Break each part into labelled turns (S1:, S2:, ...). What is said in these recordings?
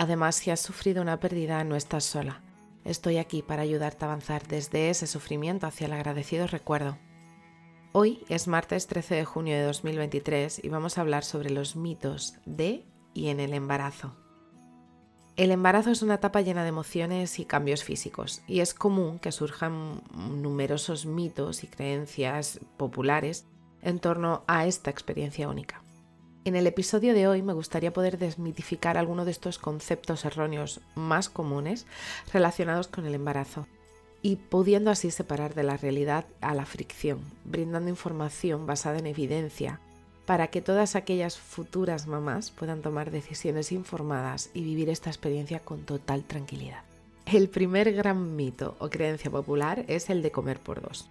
S1: Además, si has sufrido una pérdida, no estás sola. Estoy aquí para ayudarte a avanzar desde ese sufrimiento hacia el agradecido recuerdo. Hoy es martes 13 de junio de 2023 y vamos a hablar sobre los mitos de y en el embarazo. El embarazo es una etapa llena de emociones y cambios físicos y es común que surjan numerosos mitos y creencias populares en torno a esta experiencia única. En el episodio de hoy me gustaría poder desmitificar algunos de estos conceptos erróneos más comunes relacionados con el embarazo y pudiendo así separar de la realidad a la fricción, brindando información basada en evidencia para que todas aquellas futuras mamás puedan tomar decisiones informadas y vivir esta experiencia con total tranquilidad. El primer gran mito o creencia popular es el de comer por dos.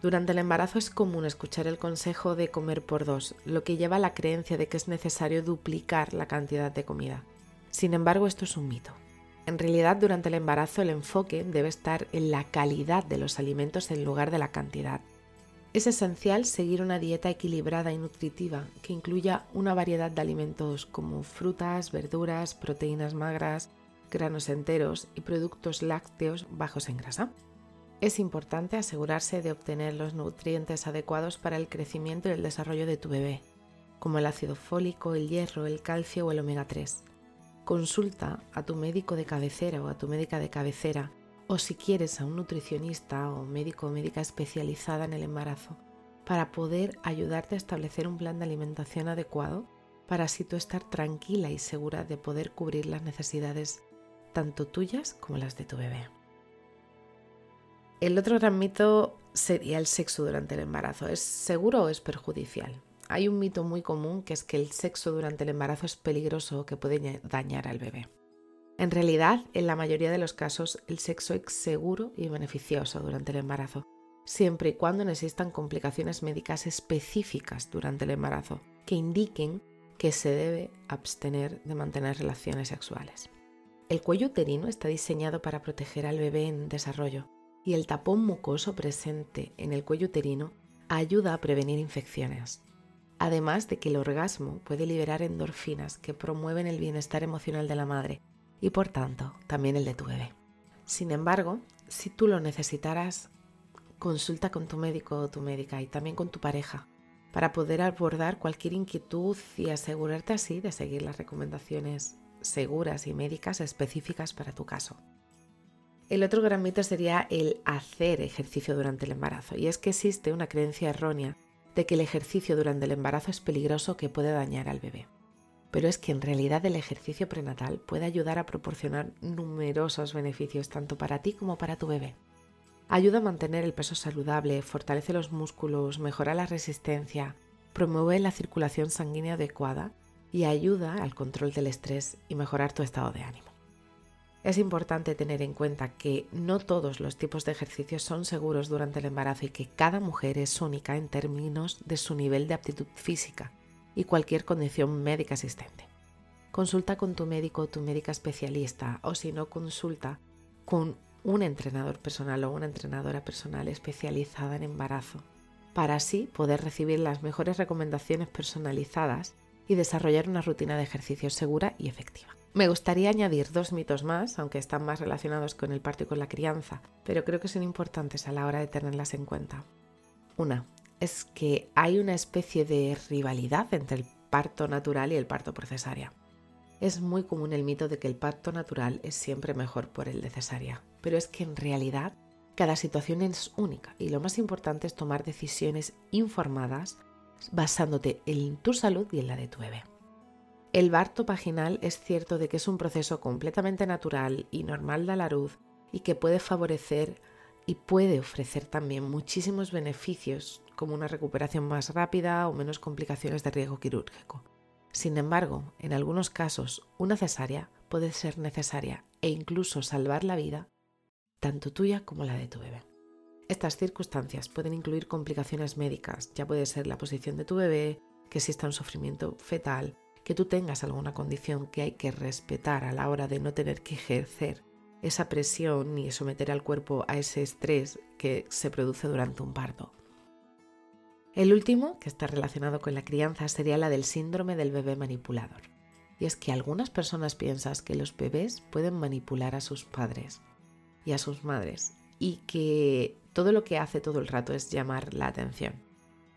S1: Durante el embarazo es común escuchar el consejo de comer por dos, lo que lleva a la creencia de que es necesario duplicar la cantidad de comida. Sin embargo, esto es un mito. En realidad, durante el embarazo el enfoque debe estar en la calidad de los alimentos en lugar de la cantidad. Es esencial seguir una dieta equilibrada y nutritiva que incluya una variedad de alimentos como frutas, verduras, proteínas magras, granos enteros y productos lácteos bajos en grasa. Es importante asegurarse de obtener los nutrientes adecuados para el crecimiento y el desarrollo de tu bebé, como el ácido fólico, el hierro, el calcio o el omega 3. Consulta a tu médico de cabecera o a tu médica de cabecera o si quieres a un nutricionista o médico o médica especializada en el embarazo para poder ayudarte a establecer un plan de alimentación adecuado para así tú estar tranquila y segura de poder cubrir las necesidades tanto tuyas como las de tu bebé. El otro gran mito sería el sexo durante el embarazo. ¿Es seguro o es perjudicial? Hay un mito muy común que es que el sexo durante el embarazo es peligroso o que puede dañar al bebé. En realidad, en la mayoría de los casos, el sexo es seguro y beneficioso durante el embarazo, siempre y cuando no existan complicaciones médicas específicas durante el embarazo que indiquen que se debe abstener de mantener relaciones sexuales. El cuello uterino está diseñado para proteger al bebé en desarrollo y el tapón mucoso presente en el cuello uterino ayuda a prevenir infecciones. Además de que el orgasmo puede liberar endorfinas que promueven el bienestar emocional de la madre y por tanto también el de tu bebé. Sin embargo, si tú lo necesitaras, consulta con tu médico o tu médica y también con tu pareja para poder abordar cualquier inquietud y asegurarte así de seguir las recomendaciones seguras y médicas específicas para tu caso. El otro gran mito sería el hacer ejercicio durante el embarazo y es que existe una creencia errónea de que el ejercicio durante el embarazo es peligroso que puede dañar al bebé pero es que en realidad el ejercicio prenatal puede ayudar a proporcionar numerosos beneficios tanto para ti como para tu bebé. Ayuda a mantener el peso saludable, fortalece los músculos, mejora la resistencia, promueve la circulación sanguínea adecuada y ayuda al control del estrés y mejorar tu estado de ánimo. Es importante tener en cuenta que no todos los tipos de ejercicios son seguros durante el embarazo y que cada mujer es única en términos de su nivel de aptitud física y cualquier condición médica existente. Consulta con tu médico o tu médica especialista o si no, consulta con un entrenador personal o una entrenadora personal especializada en embarazo para así poder recibir las mejores recomendaciones personalizadas y desarrollar una rutina de ejercicio segura y efectiva. Me gustaría añadir dos mitos más, aunque están más relacionados con el parto y con la crianza, pero creo que son importantes a la hora de tenerlas en cuenta. Una, es que hay una especie de rivalidad entre el parto natural y el parto por cesárea. Es muy común el mito de que el parto natural es siempre mejor por el de cesárea, pero es que en realidad cada situación es única y lo más importante es tomar decisiones informadas basándote en tu salud y en la de tu bebé. El parto vaginal es cierto de que es un proceso completamente natural y normal de la luz y que puede favorecer y puede ofrecer también muchísimos beneficios como una recuperación más rápida o menos complicaciones de riesgo quirúrgico. Sin embargo, en algunos casos, una cesárea puede ser necesaria e incluso salvar la vida tanto tuya como la de tu bebé. Estas circunstancias pueden incluir complicaciones médicas, ya puede ser la posición de tu bebé, que exista un sufrimiento fetal, que tú tengas alguna condición que hay que respetar a la hora de no tener que ejercer esa presión ni someter al cuerpo a ese estrés que se produce durante un parto. El último, que está relacionado con la crianza, sería la del síndrome del bebé manipulador. Y es que algunas personas piensan que los bebés pueden manipular a sus padres y a sus madres y que todo lo que hace todo el rato es llamar la atención,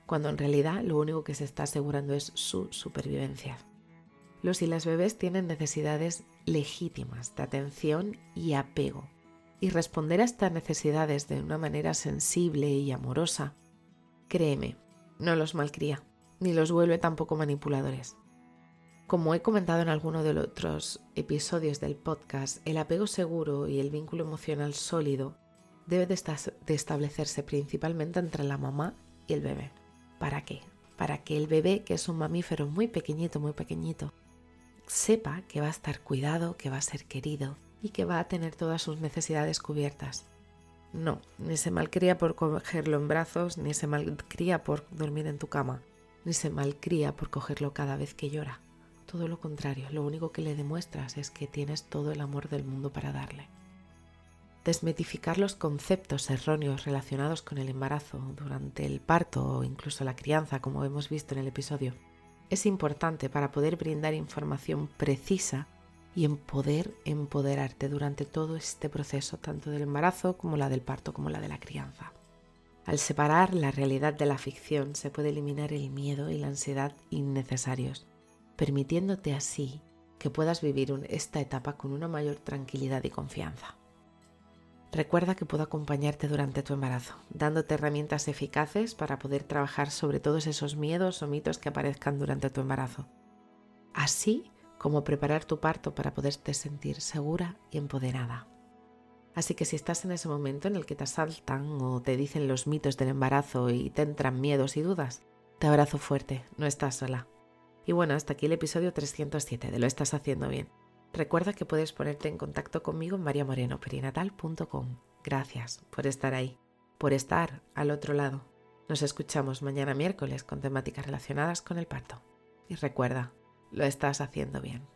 S1: cuando en realidad lo único que se está asegurando es su supervivencia. Los y las bebés tienen necesidades legítimas de atención y apego, y responder a estas necesidades de una manera sensible y amorosa, créeme, no los malcría, ni los vuelve tampoco manipuladores. Como he comentado en alguno de los otros episodios del podcast, el apego seguro y el vínculo emocional sólido debe de, de establecerse principalmente entre la mamá y el bebé. ¿Para qué? Para que el bebé, que es un mamífero muy pequeñito, muy pequeñito, sepa que va a estar cuidado, que va a ser querido y que va a tener todas sus necesidades cubiertas. No, ni se malcría por cogerlo en brazos, ni se malcría por dormir en tu cama, ni se malcría por cogerlo cada vez que llora. Todo lo contrario, lo único que le demuestras es que tienes todo el amor del mundo para darle. Desmitificar los conceptos erróneos relacionados con el embarazo durante el parto o incluso la crianza, como hemos visto en el episodio, es importante para poder brindar información precisa y en poder empoderarte durante todo este proceso, tanto del embarazo como la del parto, como la de la crianza. Al separar la realidad de la ficción se puede eliminar el miedo y la ansiedad innecesarios, permitiéndote así que puedas vivir esta etapa con una mayor tranquilidad y confianza. Recuerda que puedo acompañarte durante tu embarazo, dándote herramientas eficaces para poder trabajar sobre todos esos miedos o mitos que aparezcan durante tu embarazo. Así como preparar tu parto para poderte sentir segura y empoderada. Así que si estás en ese momento en el que te asaltan o te dicen los mitos del embarazo y te entran miedos y dudas, te abrazo fuerte, no estás sola. Y bueno, hasta aquí el episodio 307 de Lo estás haciendo bien. Recuerda que puedes ponerte en contacto conmigo en mariamorenoperinatal.com. Gracias por estar ahí, por estar al otro lado. Nos escuchamos mañana miércoles con temáticas relacionadas con el parto. Y recuerda, lo estás haciendo bien.